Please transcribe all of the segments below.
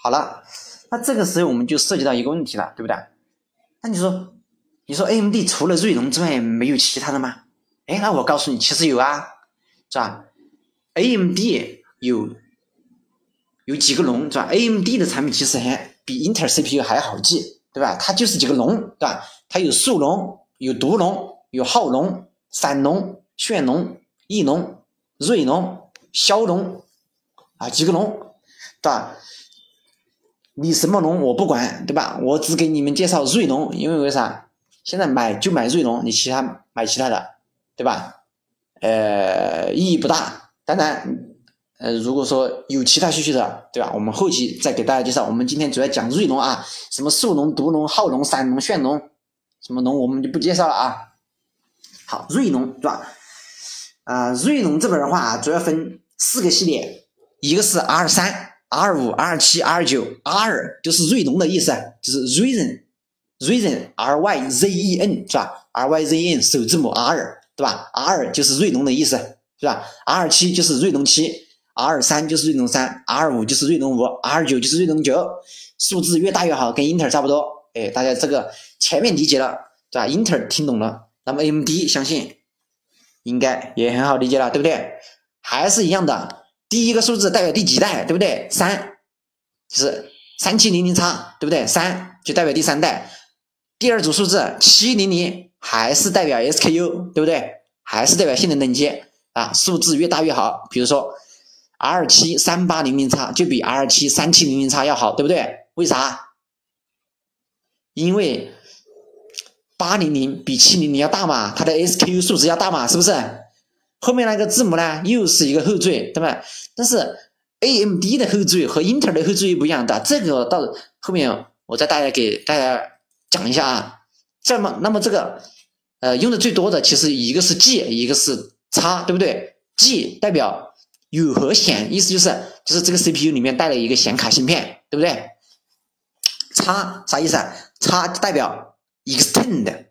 好了，那这个时候我们就涉及到一个问题了，对不对？那你说，你说 AMD 除了锐龙之外没有其他的吗？哎，那我告诉你，其实有啊，是吧？AMD 有有几个龙，是吧？AMD 的产品其实还比英特尔 CPU 还好记，对吧？它就是几个龙，对吧？它有速龙、有独龙、有浩龙、闪龙、炫龙、翼龙、锐龙、骁龙啊，几个龙。对吧？你什么龙我不管，对吧？我只给你们介绍锐龙，因为为啥？现在买就买锐龙，你其他买其他的，对吧？呃，意义不大。当然，呃，如果说有其他需求的，对吧？我们后期再给大家介绍。我们今天主要讲锐龙啊，什么速龙、独龙、浩龙、闪龙、炫龙，什么龙我们就不介绍了啊。好，锐龙对吧？啊，锐龙这边的话主要分四个系列，一个是 R 三。R 五、R 七、R 九，R 就是锐龙的意思，就是 Ryzen，Ryzen，R Y Z E N 是吧？R Y Z E N 首字母 R 对吧？R 就是锐龙的意思是吧？R 七就是锐龙七，R 三就是锐龙三，R 五就是锐龙五，R 九就是锐龙九，数字越大越好，跟英特尔差不多。哎，大家这个前面理解了对吧？英特尔听懂了，那么 AMD 相信应该也很好理解了，对不对？还是一样的。第一个数字代表第几代，对不对？三，就是三七零零叉，对不对？三就代表第三代。第二组数字七零零还是代表 SKU，对不对？还是代表性能等级啊？数字越大越好。比如说 R 七三八零零叉就比 R 七三七零零叉要好，对不对？为啥？因为八零零比七零零要大嘛，它的 SKU 数值要大嘛，是不是？后面那个字母呢，又是一个后缀，对吧？但是 A M D 的后缀和英特尔的后缀又不一样的，这个到后面我再大家给大家讲一下啊。这么，那么这个呃用的最多的其实一个是 G，一个是叉，对不对？G 代表有和显，意思就是就是这个 C P U 里面带了一个显卡芯片，对不对？叉啥意思啊？叉代表 extend，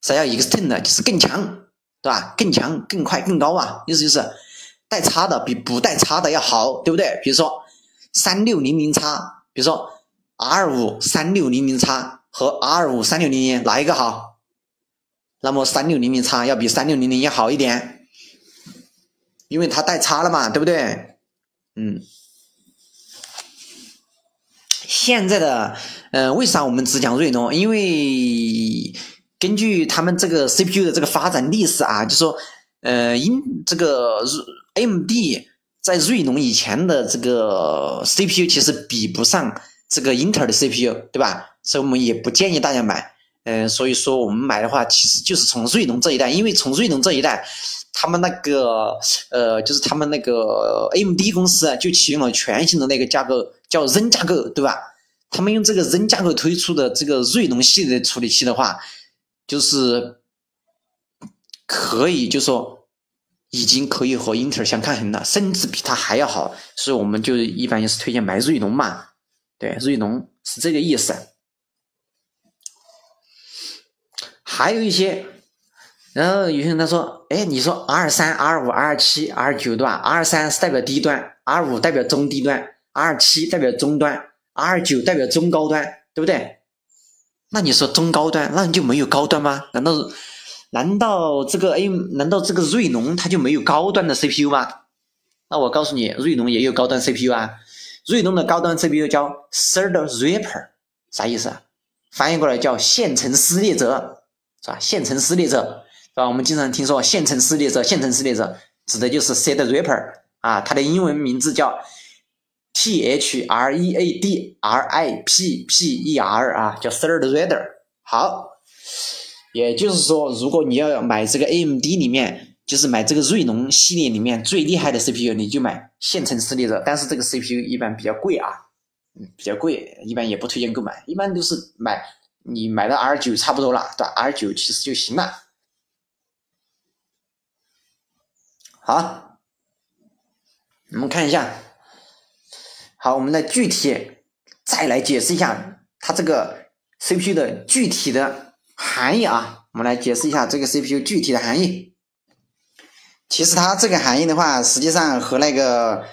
啥叫 extend？就是更强。对吧？更强、更快、更高啊！意思就是带叉的比不带叉的要好，对不对？比如说三六零零叉，比如说 R 五三六零零叉和 R 五三六零零哪一个好？那么三六零零叉要比三六零零要好一点，因为它带叉了嘛，对不对？嗯。现在的，嗯，为啥我们只讲锐龙？因为。根据他们这个 CPU 的这个发展历史啊，就说，呃，英这个 AMD 在锐龙以前的这个 CPU 其实比不上这个英特尔的 CPU，对吧？所以我们也不建议大家买。嗯，所以说我们买的话，其实就是从锐龙这一代，因为从锐龙这一代，他们那个呃，就是他们那个 AMD 公司啊就启用了全新的那个架构，叫 Zen 架构，对吧？他们用这个 Zen 架构推出的这个锐龙系列处理器的话。就是可以，就说已经可以和英特尔相抗衡了，甚至比它还要好，所以我们就一般也是推荐买锐龙嘛。对，锐龙是这个意思。还有一些，然后有些人他说：“哎，你说 R 三、R 五、R 七、R 九对吧？R 三是代表低端，R 五代表中低端，R 七代表中端，R 九代表中高端，对不对？”那你说中高端，那你就没有高端吗？难道难道这个 A 难道这个锐龙它就没有高端的 CPU 吗？那我告诉你，锐龙也有高端 CPU 啊。锐龙的高端 CPU 叫 Third Reaper，啥意思啊？翻译过来叫线程撕裂者，是吧？线程撕裂者，是吧？我们经常听说线程撕裂者，线程撕裂者指的就是 Third Reaper 啊，它的英文名字叫。T H R E A D R I P P E R 啊，叫 Third Reader。好，也就是说，如果你要买这个 A M D 里面，就是买这个锐龙系列里面最厉害的 C P U，你就买线程撕裂者。但是这个 C P U 一般比较贵啊，嗯，比较贵，一般也不推荐购买，一般都是买你买的 R 九差不多了，对吧？R 九其实就行了。好，我们看一下。好，我们来具体再来解释一下它这个 CPU 的具体的含义啊。我们来解释一下这个 CPU 具体的含义。其实它这个含义的话，实际上和那个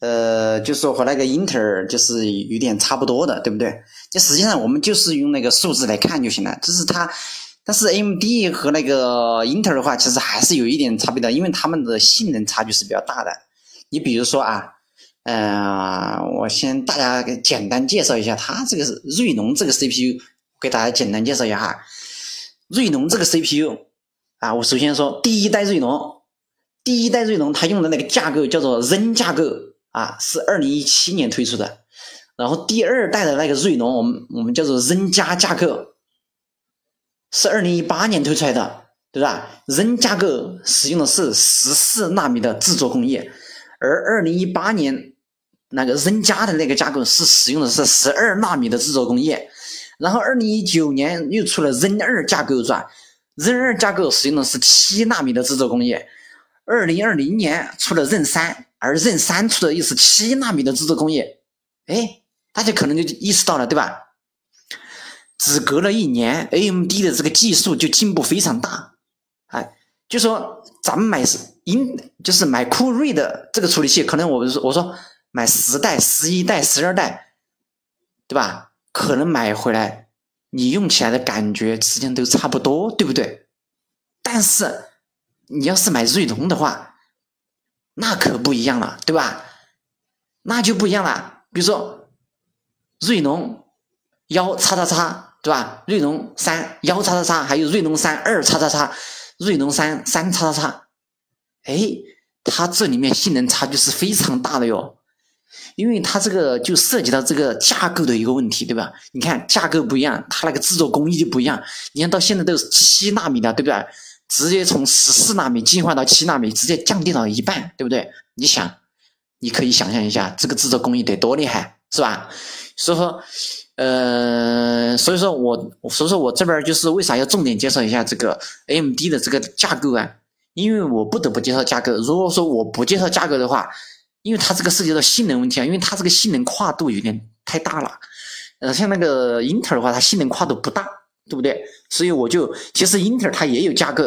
呃，就说和那个英特尔就是有点差不多的，对不对？就实际上我们就是用那个数字来看就行了。就是它，但是 AMD 和那个英特尔的话，其实还是有一点差别的，因为他们的性能差距是比较大的。你比如说啊，呃，我先大家给简单介绍一下，它这个是锐龙这个 CPU，给大家简单介绍一下。锐龙这个 CPU 啊，我首先说第一代锐龙，第一代锐龙它用的那个架构叫做 Zen 架构。啊，是二零一七年推出的，然后第二代的那个锐龙，我们我们叫做 Zen 加架构，是二零一八年推出来的，对吧？Zen 架构使用的是十四纳米的制作工艺，而二零一八年那个 Zen 加的那个架构是使用的是十二纳米的制作工艺，然后二零一九年又出了 Zen 二架构，是吧？Zen 二架构使用的是七纳米的制作工艺，二零二零年出了 Zen 三。而 ZN 三出的又是七纳米的制作工艺，哎，大家可能就意识到了，对吧？只隔了一年，AMD 的这个技术就进步非常大，哎，就说咱们买是英，就是买酷睿的这个处理器，可能我说我说买十代、十一代、十二代，对吧？可能买回来你用起来的感觉实际上都差不多，对不对？但是你要是买锐龙的话，那可不一样了，对吧？那就不一样了。比如说，锐龙幺叉叉叉，对吧？锐龙三幺叉叉叉，还有锐龙三二叉叉叉，锐龙三三叉叉叉。哎，它这里面性能差距是非常大的哟，因为它这个就涉及到这个架构的一个问题，对吧？你看架构不一样，它那个制作工艺就不一样。你看到现在都是七纳米的，对不对？直接从十四纳米进化到七纳米，直接降低到一半，对不对？你想，你可以想象一下，这个制作工艺得多厉害，是吧？所以说，呃，所以说我，所以说我这边就是为啥要重点介绍一下这个 AMD 的这个架构啊？因为我不得不介绍架构。如果说我不介绍架构的话，因为它这个涉及到性能问题啊，因为它这个性能跨度有点太大了。呃，像那个英特尔的话，它性能跨度不大。对不对？所以我就其实英特尔它也有架构，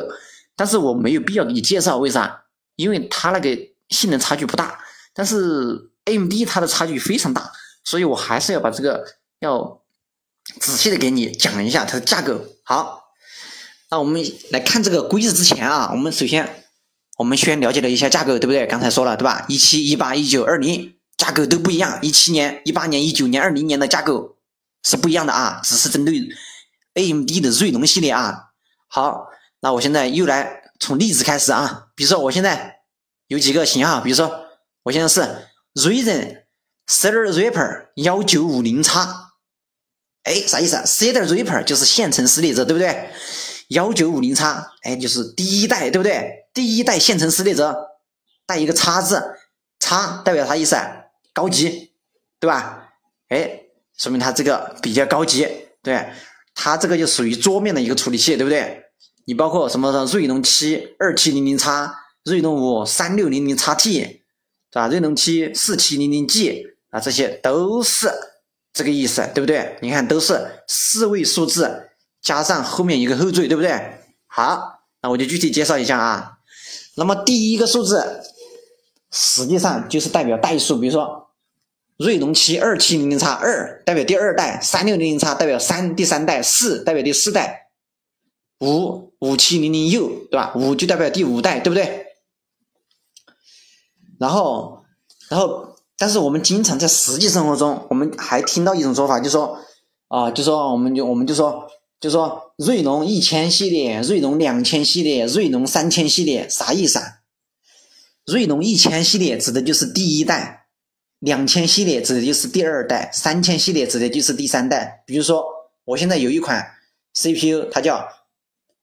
但是我没有必要给你介绍，为啥？因为它那个性能差距不大，但是 AMD 它的差距非常大，所以我还是要把这个要仔细的给你讲一下它的架构。好，那我们来看这个规则之前啊，我们首先我们先了解了一下架构，对不对？刚才说了对吧？一七、一八、一九、二零架构都不一样，一七年、一八年、一九年、二零年的架构是不一样的啊，只是针对。AMD 的锐龙系列啊，好，那我现在又来从例子开始啊，比如说我现在有几个型号，比如说我现在是锐人 Threadripper 幺九五零叉，哎，啥意思？Threadripper 就是线程撕裂者，对不对？幺九五零叉，哎，就是第一代，对不对？第一代线程撕裂者带一个叉字，叉代表啥意思？高级，对吧？哎，说明它这个比较高级，对。它这个就属于桌面的一个处理器，对不对？你包括什么锐龙七二七零零叉、锐龙五三六零零叉 T，是吧？锐龙七四七零零 G 啊，这些都是这个意思，对不对？你看都是四位数字加上后面一个后缀，对不对？好，那我就具体介绍一下啊。那么第一个数字实际上就是代表代数，比如说。锐龙七二七零零叉二代表第二代，三六零零叉代表三第三代，四代表第四代，五五七零零 U 对吧？五就代表第五代，对不对？然后，然后，但是我们经常在实际生活中，我们还听到一种说法，就说啊，就说我们就我们就说，就说锐龙一千系列、锐龙两千系列、锐龙三千系列，啥意思啊？锐龙一千系列指的就是第一代。两千系列指的就是第二代，三千系列指的就是第三代。比如说，我现在有一款 CPU，它叫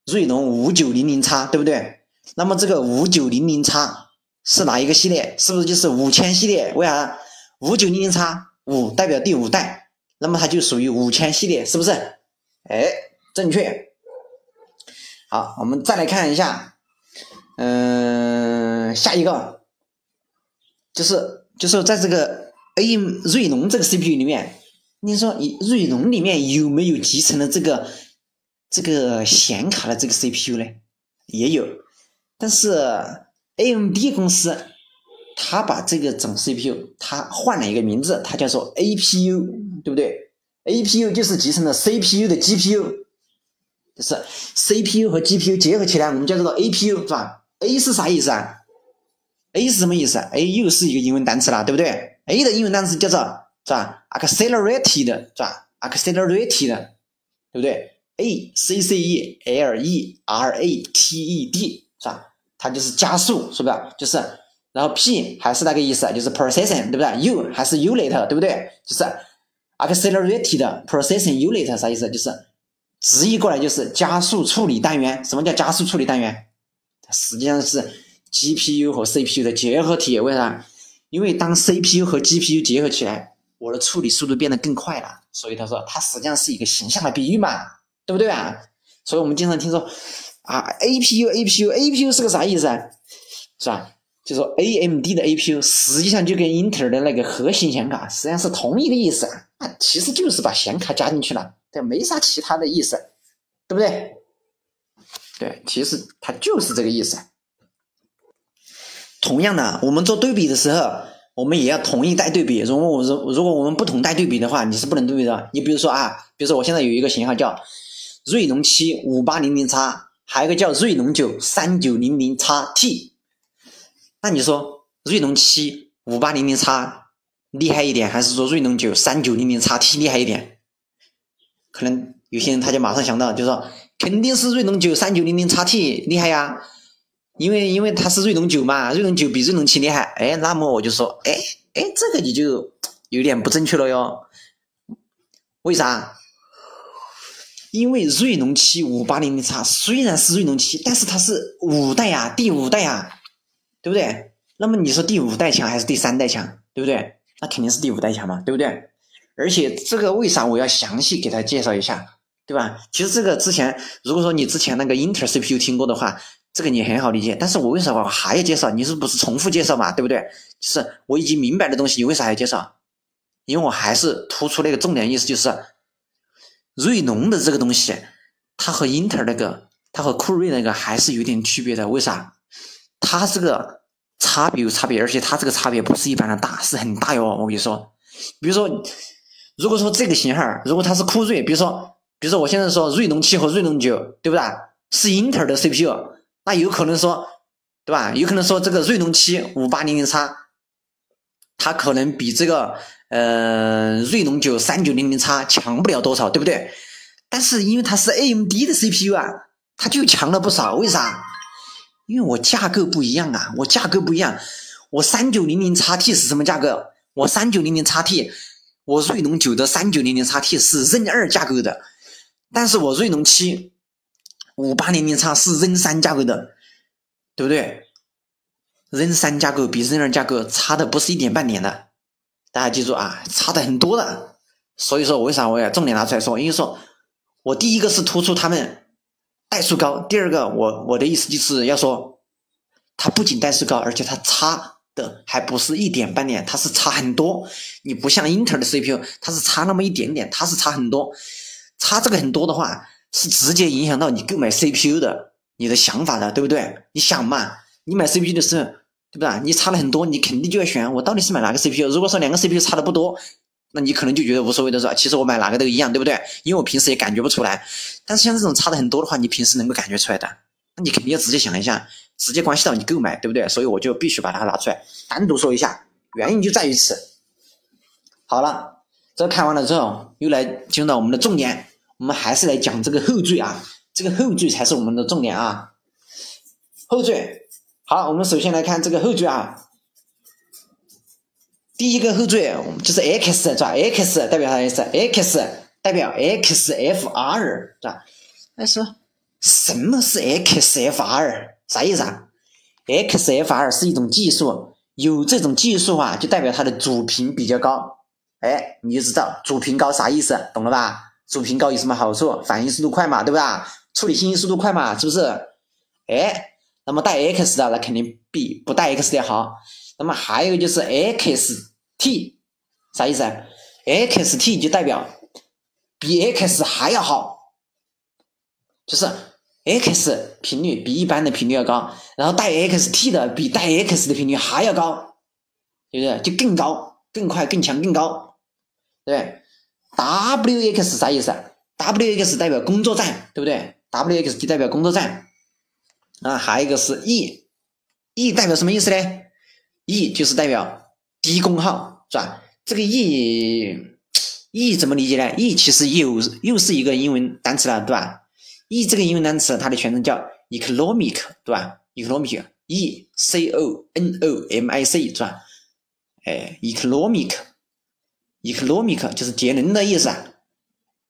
锐龙五九零零叉，对不对？那么这个五九零零叉是哪一个系列？是不是就是五千系列？为啥？五九零零叉五代表第五代，那么它就属于五千系列，是不是？哎，正确。好，我们再来看一下，嗯，下一个就是。就是在这个 A M 锐龙这个 C P U 里面，你说你锐龙里面有没有集成了这个这个显卡的这个 C P U 呢？也有，但是 A M D 公司他把这个整 CPU 他换了一个名字，它叫做 APU，对不对？APU 就是集成了 CPU 的 GPU，就是 CPU 和 GPU 结合起来，我们叫做 APU，是吧？A 是啥意思啊？A 是什么意思？A 又是一个英文单词了，对不对？A 的英文单词叫做是吧？Accelerated，是吧？Accelerated，对不对？A C C E L E R A T E D，是吧？它就是加速，是不是？就是。然后 P 还是那个意思，就是 processing，对不对？U 还是 unit，对不对？就是 accelerated processing unit 啥意思？就是直译过来就是加速处理单元。什么叫加速处理单元？实际上是 GPU 和 CPU 的结合体。为啥？因为当 CPU 和 GPU 结合起来，我的处理速度变得更快了。所以他说，它实际上是一个形象的比喻嘛，对不对啊？所以我们经常听说啊，APU，APU，APU 是个啥意思啊？是吧？就说 A M D 的 A P U 实际上就跟英特尔的那个核心显卡实际上是同一个意思啊，其实就是把显卡加进去了，对，没啥其他的意思，对不对？对，其实它就是这个意思。同样的，我们做对比的时候，我们也要同一带对比。如果我如如果我们不同带对比的话，你是不能对比的。你比如说啊，比如说我现在有一个型号叫锐龙七五八零零 X，还有一个叫锐龙九三九零零 X T。那你说锐龙七五八零零 X 厉害一点，还是说锐龙九三九零零 X T 厉害一点？可能有些人他就马上想到，就说肯定是锐龙九三九零零 X T 厉害呀，因为因为它是锐龙九嘛，锐龙九比锐龙七厉害。哎，那么我就说，哎哎，这个你就有点不正确了哟。为啥？因为锐龙七五八零零 X 虽然是锐龙七，但是它是五代呀，第五代呀。对不对？那么你说第五代强还是第三代强？对不对？那肯定是第五代强嘛，对不对？而且这个为啥我要详细给他介绍一下，对吧？其实这个之前，如果说你之前那个英特尔 CPU 听过的话，这个你很好理解。但是我为啥我还要介绍？你是不是重复介绍嘛？对不对？就是我已经明白的东西，你为啥还要介绍？因为我还是突出那个重点意思，就是锐龙的这个东西，它和英特尔那个，它和酷睿那个还是有点区别的。为啥？它这个差别有差别，而且它这个差别不是一般的大，是很大哟。我跟你说，比如说，如果说这个型号，如果它是酷睿，比如说，比如说我现在说锐龙七和锐龙九，对不对？是英特尔的 CPU，那有可能说，对吧？有可能说这个锐龙七五八零零 X，它可能比这个呃锐龙九三九零零 X 强不了多少，对不对？但是因为它是 AMD 的 CPU 啊，它就强了不少。为啥？因为我架构不一样啊，我架构不一样。我三九零零 x T 是什么架构？我三九零零 x T，我锐龙九的三九零零 x T 是 Zen 二架构的，但是我锐龙七五八零零 x 是 Zen 三架构的，对不对？Zen 三架构比 Zen 二架构差的不是一点半点的，大家记住啊，差的很多的。所以说，为啥我要重点拿出来说？因为说我第一个是突出他们。代数高，第二个，我我的意思就是要说，它不仅代数高，而且它差的还不是一点半点，它是差很多。你不像英特尔的 CPU，它是差那么一点点，它是差很多。差这个很多的话，是直接影响到你购买 CPU 的你的想法的，对不对？你想嘛，你买 CPU 的时候，对不对？你差了很多，你肯定就要选，我到底是买哪个 CPU？如果说两个 CPU 差的不多。那你可能就觉得无所谓的是？其实我买哪个都一样，对不对？因为我平时也感觉不出来。但是像这种差的很多的话，你平时能够感觉出来的，那你肯定要直接想一下，直接关系到你购买，对不对？所以我就必须把它拿出来单独说一下，原因就在于此。好了，这看完了之后，又来进入到我们的重点，我们还是来讲这个后缀啊，这个后缀才是我们的重点啊。后缀，好，我们首先来看这个后缀啊。第一个后缀就是 x 是吧？x 代表啥意思？x 代表 xfr 是吧？那说什么是 xfr？啥意思啊？xfr 是一种技术，有这种技术啊，就代表它的主频比较高。哎，你就知道主频高啥意思，懂了吧？主频高有什么好处？反应速度快嘛，对吧？处理信息速度快嘛，是不是？哎，那么带 x 的那肯定比不带 x 的好。那么还有就是 x t 啥意思啊？x t 就代表比 x 还要好，就是 x 频率比一般的频率要高，然后带 x t 的比带 x 的频率还要高，对不对？就更高、更快、更强、更高，对？W X 啥意思？W X 代表工作站，对不对？W X 就代表工作站啊，还有一个是 E，E 代表什么意思呢？E 就是代表低功耗，是吧？这个 E，E 怎么理解呢？E 其实又又是一个英文单词了，对吧？E 这个英文单词它的全称叫 economic，对吧？economic。E C O N O M I C 是吧？哎，economic，economic 就是节能的意思啊。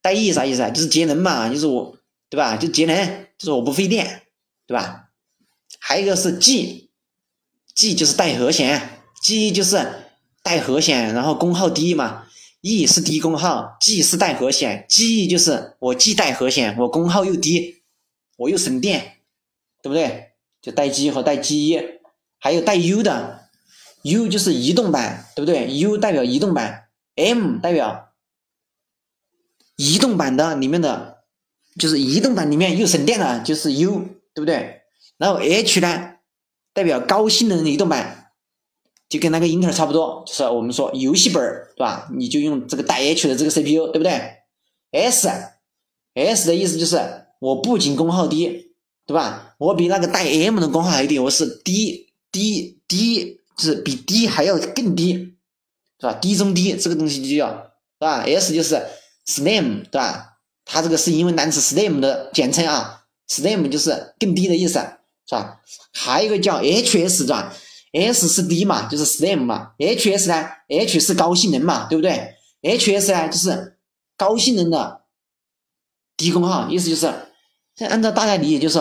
带 E 啥意思啊？就是节能嘛，就是我，对吧？就节能，就是我不费电，对吧？还有一个是 G G 就是带和弦，G 就是带和弦，然后功耗低嘛。E 是低功耗，G 是带和弦，G 就是我既带和弦，我功耗又低，我又省电，对不对？就带 G 和带 G，还有带 U 的，U 就是移动版，对不对？U 代表移动版，M 代表移动版的里面的，就是移动版里面又省电了，就是 U，对不对？然后 H 呢，代表高性能的移动版，就跟那个英特尔差不多，就是我们说游戏本儿，对吧？你就用这个带 H 的这个 CPU，对不对？S，S 的意思就是我不仅功耗低。对吧？我比那个带 M 的功耗还低，我是低低低，就是比低还要更低，是吧？低中低这个东西就叫，是吧？S 就是 slim，对吧？它这个是英文单词 slim 的简称啊，slim 就是更低的意思，是吧？还有一个叫 HS，是吧？S 是低嘛，就是 STEM 嘛，HS 呢？H 是高性能嘛，对不对？HS 呢就是高性能的低功耗，意思就是。这按照大家理解，就是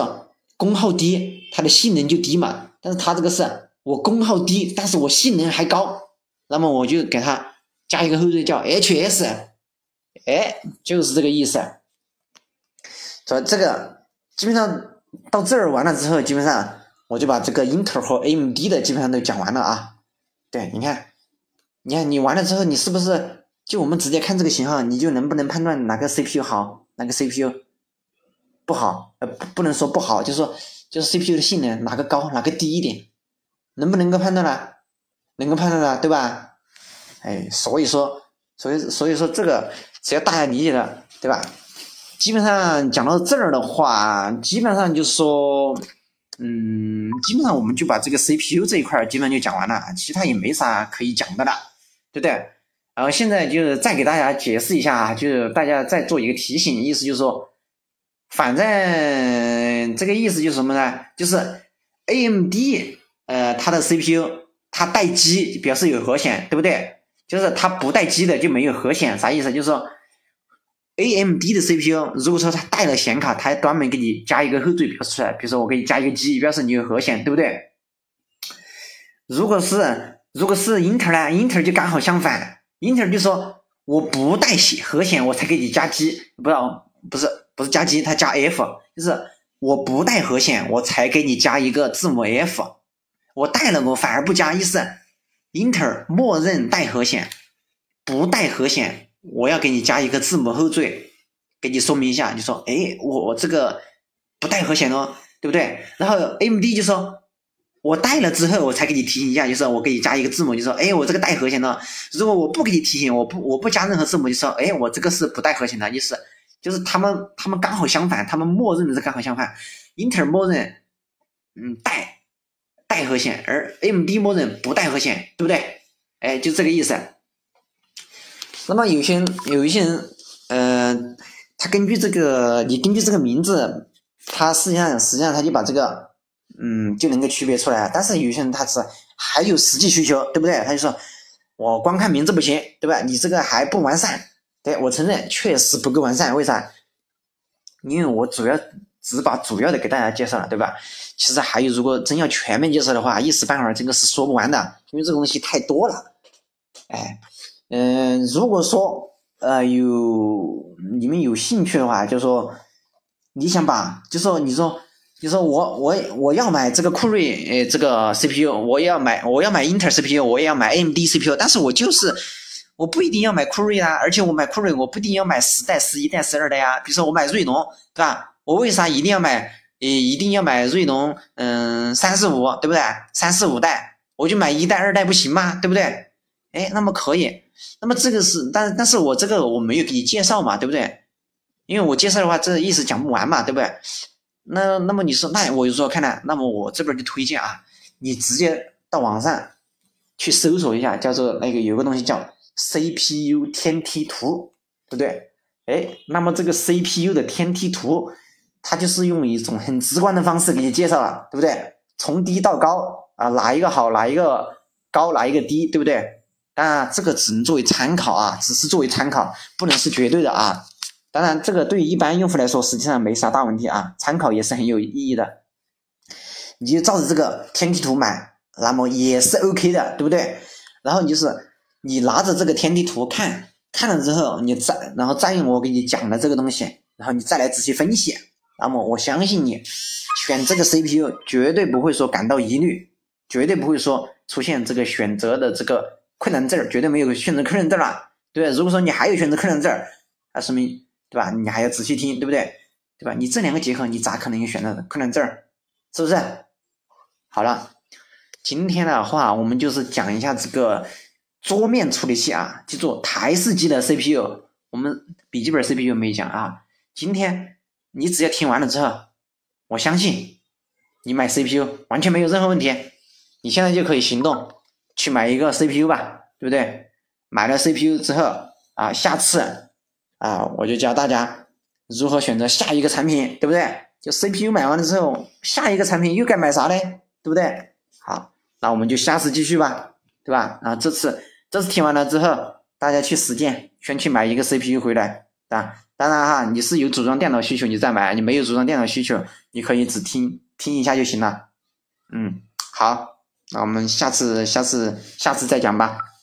功耗低，它的性能就低嘛。但是它这个是我功耗低，但是我性能还高，那么我就给它加一个后缀叫 HS，哎，就是这个意思。所以这个基本上到这儿完了之后，基本上我就把这个英特尔和 AMD 的基本上都讲完了啊。对，你看，你看你完了之后，你是不是就我们直接看这个型号，你就能不能判断哪个 CPU 好，哪个 CPU？不好，呃，不不能说不好，就是说，就是 CPU 的性能哪个高，哪个低一点，能不能够判断呢？能够判断的，对吧？哎，所以说，所以所以说这个只要大家理解了，对吧？基本上讲到这儿的话，基本上就是说，嗯，基本上我们就把这个 CPU 这一块基本上就讲完了，其他也没啥可以讲的了，对不对？然后现在就是再给大家解释一下，就是大家再做一个提醒，意思就是说。反正这个意思就是什么呢？就是 A M D，呃，它的 C P U 它待机表示有和弦，对不对？就是它不待机的就没有和弦，啥意思？就是说 A M D 的 C P U 如果说它带了显卡，它还专门给你加一个后缀表示出来，比如说我给你加一个 G，表示你有和弦，对不对？如果是如果是英特尔呢？英特尔就刚好相反，英特尔就说我不带和弦，我才给你加 G，不知道不是。不是加 G，它加 F，就是我不带和弦，我才给你加一个字母 F。我带了，我反而不加，意思英特尔默认带和弦，不带和弦，我要给你加一个字母后缀，给你说明一下，就说，哎，我这个不带和弦哦，对不对？然后 M D 就说，我带了之后，我才给你提醒一下，就是我给你加一个字母，就说，哎，我这个带和弦的。如果我不给你提醒，我不我不加任何字母，就说，哎，我这个是不带和弦的，意思。就是他们，他们刚好相反，他们默认的是刚好相反。英特尔默认，嗯，带带和弦，而 M D 默认不带和弦，对不对？哎，就这个意思。那么有些有一些人，呃，他根据这个，你根据这个名字，他实际上实际上他就把这个，嗯，就能够区别出来。但是有些人他是还有实际需求，对不对？他就说，我光看名字不行，对吧？你这个还不完善。对，我承认确实不够完善，为啥？因为我主要只把主要的给大家介绍了，对吧？其实还有，如果真要全面介绍的话，一时半会儿这个是说不完的，因为这个东西太多了。哎，嗯，如果说呃有你们有兴趣的话，就说你想把，就说你说，你说我我我要买这个酷睿呃这个 CPU，我要买，我要买英特尔 CPU，我也要买 AMD CPU，但是我就是。我不一定要买酷睿啊，而且我买酷睿，我不一定要买十代、十一代、十二代呀。比如说我买锐龙，对吧？我为啥一定要买？呃，一定要买锐龙？嗯，三四五，对不对？三四五代，我就买一代、二代不行吗？对不对？哎，那么可以，那么这个是，但但是我这个我没有给你介绍嘛，对不对？因为我介绍的话，这意思讲不完嘛，对不对？那那么你说，那我就说看看，那么我这边就推荐啊，你直接到网上去搜索一下，叫做那个有个东西叫 CPU 天梯图，对不对？哎，那么这个 CPU 的天梯图，它就是用一种很直观的方式给你介绍了，对不对？从低到高啊，哪一个好，哪一个高，哪一个低，对不对？当然，这个只能作为参考啊，只是作为参考，不能是绝对的啊。当然，这个对于一般用户来说，实际上没啥大问题啊，参考也是很有意义的。你就照着这个天地图买，那么也是 OK 的，对不对？然后你就是你拿着这个天地图看，看了之后，你再然后再用我给你讲的这个东西，然后你再来仔细分析，那么我相信你选这个 CPU 绝对不会说感到疑虑，绝对不会说出现这个选择的这个。困难症绝对没有选择困难症了，对如果说你还有选择困难症那说明对吧？你还要仔细听，对不对？对吧？你这两个结合，你咋可能有选择困难症是不是？好了，今天的话我们就是讲一下这个桌面处理器啊，记住台式机的 CPU，我们笔记本 CPU 没讲啊。今天你只要听完了之后，我相信你买 CPU 完全没有任何问题，你现在就可以行动。去买一个 CPU 吧，对不对？买了 CPU 之后啊，下次啊，我就教大家如何选择下一个产品，对不对？就 CPU 买完了之后，下一个产品又该买啥呢？对不对？好，那我们就下次继续吧，对吧？啊，这次这次听完了之后，大家去实践，先去买一个 CPU 回来啊。当然哈，你是有组装电脑需求你再买，你没有组装电脑需求，你可以只听听一下就行了。嗯，好。那我们下次、下次、下次再讲吧。